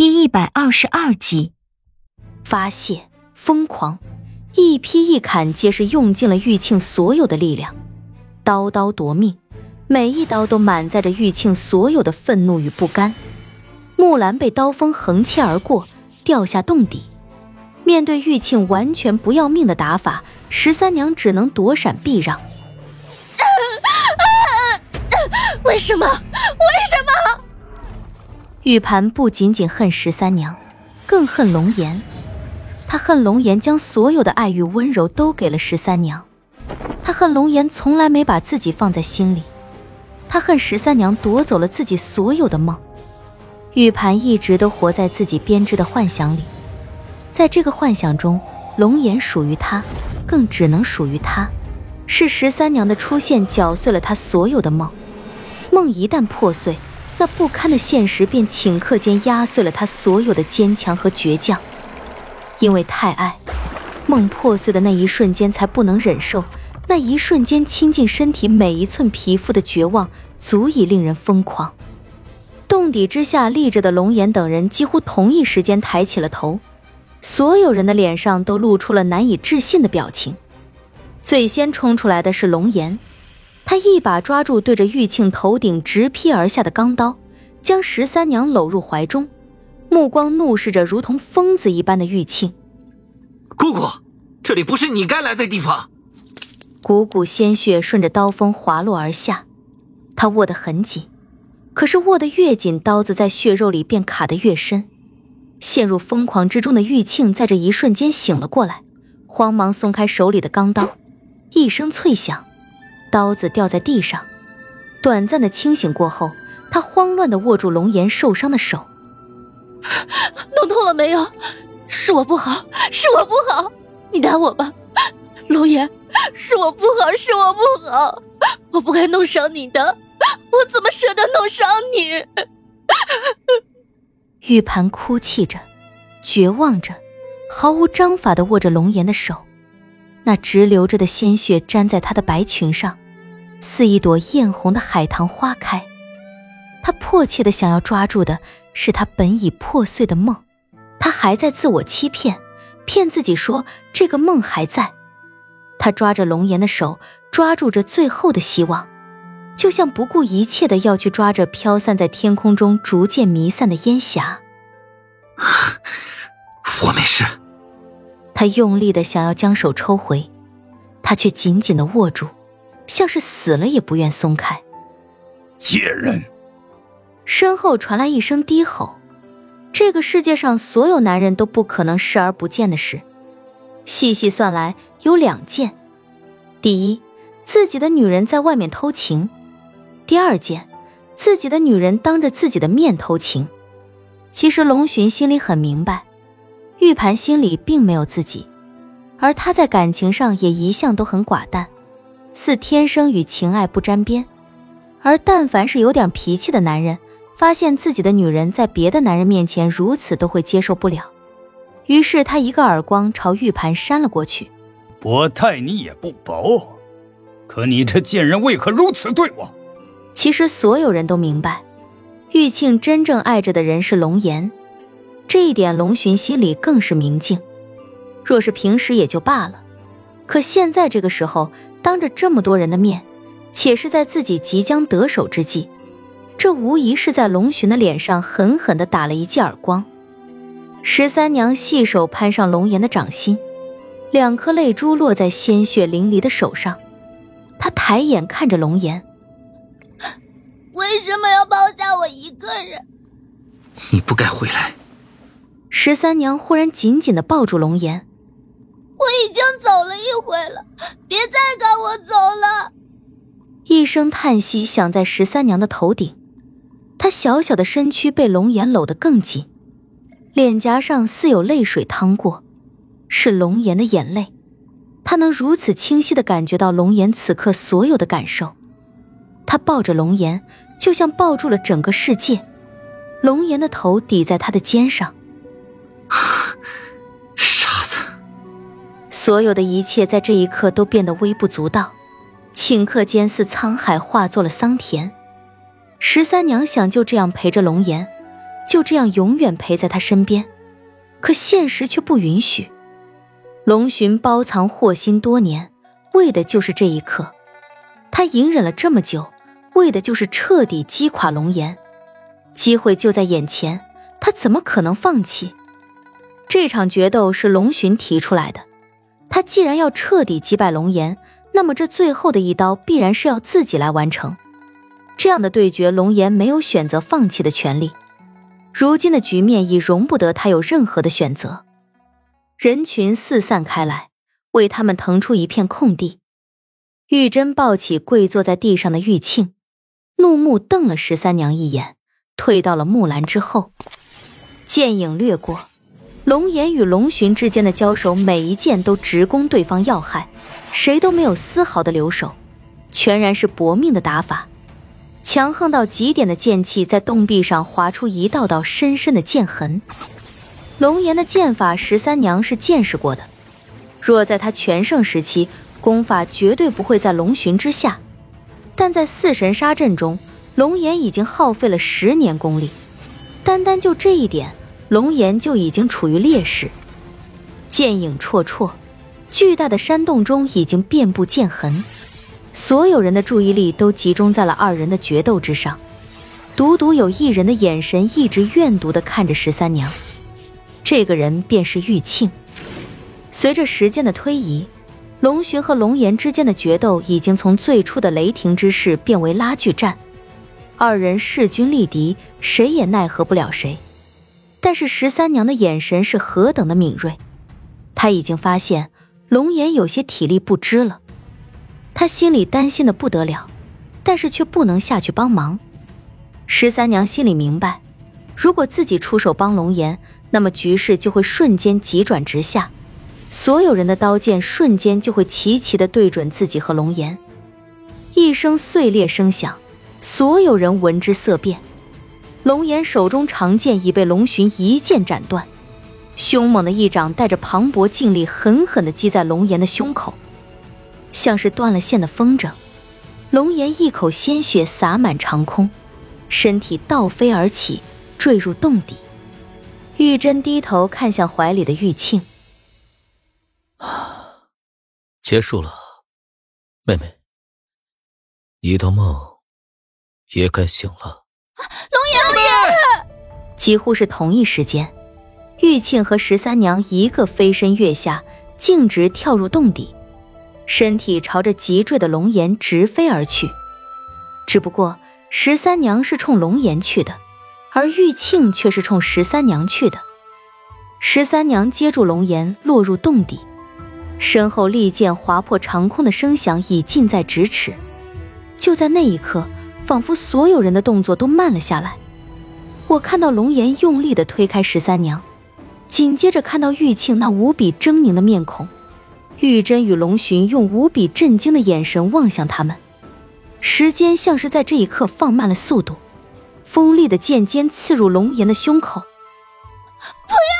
第一百二十二集，发泄，疯狂，一劈一砍，皆是用尽了玉庆所有的力量，刀刀夺命，每一刀都满载着玉庆所有的愤怒与不甘。木兰被刀锋横切而过，掉下洞底。面对玉庆完全不要命的打法，十三娘只能躲闪避让。为什么？为什么？玉盘不仅仅恨十三娘，更恨龙颜。他恨龙颜将所有的爱与温柔都给了十三娘，他恨龙颜从来没把自己放在心里，他恨十三娘夺走了自己所有的梦。玉盘一直都活在自己编织的幻想里，在这个幻想中，龙颜属于他，更只能属于他。是十三娘的出现搅碎了他所有的梦，梦一旦破碎。那不堪的现实便顷刻间压碎了他所有的坚强和倔强，因为太爱，梦破碎的那一瞬间才不能忍受，那一瞬间亲近身体每一寸皮肤的绝望，足以令人疯狂。洞底之下立着的龙岩等人几乎同一时间抬起了头，所有人的脸上都露出了难以置信的表情。最先冲出来的是龙岩。他一把抓住对着玉庆头顶直劈而下的钢刀，将十三娘搂入怀中，目光怒视着如同疯子一般的玉庆。姑姑，这里不是你该来的地方。股股鲜血顺着刀锋滑落而下，他握得很紧，可是握得越紧，刀子在血肉里便卡得越深。陷入疯狂之中的玉庆在这一瞬间醒了过来，慌忙松开手里的钢刀，一声脆响。刀子掉在地上，短暂的清醒过后，他慌乱的握住龙岩受伤的手。弄痛了没有？是我不好，是我不好，你打我吧，龙岩，是我不好，是我不好，我不该弄伤你的，我怎么舍得弄伤你？玉盘哭泣着，绝望着，毫无章法的握着龙岩的手。那直流着的鲜血粘在她的白裙上，似一朵艳红的海棠花开。他迫切的想要抓住的是他本已破碎的梦，他还在自我欺骗，骗自己说这个梦还在。他抓着龙岩的手，抓住着最后的希望，就像不顾一切的要去抓着飘散在天空中逐渐弥散的烟霞。我没事。他用力的想要将手抽回，他却紧紧的握住，像是死了也不愿松开。贱人！身后传来一声低吼。这个世界上所有男人都不可能视而不见的事，细细算来有两件：第一，自己的女人在外面偷情；第二件，自己的女人当着自己的面偷情。其实龙巡心里很明白。玉盘心里并没有自己，而他在感情上也一向都很寡淡，似天生与情爱不沾边。而但凡是有点脾气的男人，发现自己的女人在别的男人面前如此，都会接受不了。于是他一个耳光朝玉盘扇了过去。我待你也不薄，可你这贱人为何如此对我？其实所有人都明白，玉庆真正爱着的人是龙颜。这一点，龙寻心里更是明镜。若是平时也就罢了，可现在这个时候，当着这么多人的面，且是在自己即将得手之际，这无疑是在龙寻的脸上狠狠地打了一记耳光。十三娘细手攀上龙颜的掌心，两颗泪珠落在鲜血淋漓的手上。她抬眼看着龙颜：“为什么要抛下我一个人？你不该回来。”十三娘忽然紧紧的抱住龙颜，我已经走了一回了，别再赶我走了。一声叹息响在十三娘的头顶，她小小的身躯被龙颜搂得更紧，脸颊上似有泪水淌过，是龙颜的眼泪。她能如此清晰的感觉到龙颜此刻所有的感受，她抱着龙颜，就像抱住了整个世界。龙颜的头抵在她的肩上。傻子！所有的一切在这一刻都变得微不足道，顷刻间似沧海化作了桑田。十三娘想就这样陪着龙颜，就这样永远陪在他身边，可现实却不允许。龙寻包藏祸心多年，为的就是这一刻。他隐忍了这么久，为的就是彻底击垮龙岩。机会就在眼前，他怎么可能放弃？这场决斗是龙寻提出来的，他既然要彻底击败龙岩，那么这最后的一刀必然是要自己来完成。这样的对决，龙岩没有选择放弃的权利。如今的局面已容不得他有任何的选择。人群四散开来，为他们腾出一片空地。玉珍抱起跪坐在地上的玉庆，怒目瞪了十三娘一眼，退到了木兰之后。剑影掠过。龙岩与龙寻之间的交手，每一剑都直攻对方要害，谁都没有丝毫的留手，全然是搏命的打法。强横到极点的剑气在洞壁上划出一道道深深的剑痕。龙岩的剑法，十三娘是见识过的，若在他全盛时期，功法绝对不会在龙寻之下。但在四神杀阵中，龙岩已经耗费了十年功力，单单就这一点。龙岩就已经处于劣势，剑影绰绰，巨大的山洞中已经遍布剑痕，所有人的注意力都集中在了二人的决斗之上，独独有一人的眼神一直怨毒地看着十三娘，这个人便是玉庆。随着时间的推移，龙寻和龙岩之间的决斗已经从最初的雷霆之势变为拉锯战，二人势均力敌，谁也奈何不了谁。但是十三娘的眼神是何等的敏锐，她已经发现龙岩有些体力不支了，她心里担心的不得了，但是却不能下去帮忙。十三娘心里明白，如果自己出手帮龙岩，那么局势就会瞬间急转直下，所有人的刀剑瞬间就会齐齐的对准自己和龙岩，一声碎裂声响，所有人闻之色变。龙岩手中长剑已被龙寻一剑斩断，凶猛的一掌带着磅礴劲力，狠狠地击在龙岩的胸口，像是断了线的风筝。龙岩一口鲜血洒满长空，身体倒飞而起，坠入洞底。玉珍低头看向怀里的玉庆，啊，结束了，妹妹，你的梦也该醒了。龙岩，几乎是同一时间，玉庆和十三娘一个飞身跃下，径直跳入洞底，身体朝着急坠的龙岩直飞而去。只不过十三娘是冲龙岩去的，而玉庆却是冲十三娘去的。十三娘接住龙岩，落入洞底，身后利剑划破长空的声响已近在咫尺。就在那一刻。仿佛所有人的动作都慢了下来。我看到龙岩用力地推开十三娘，紧接着看到玉庆那无比狰狞的面孔。玉珍与龙寻用无比震惊的眼神望向他们，时间像是在这一刻放慢了速度。锋利的剑尖刺入龙岩的胸口，不要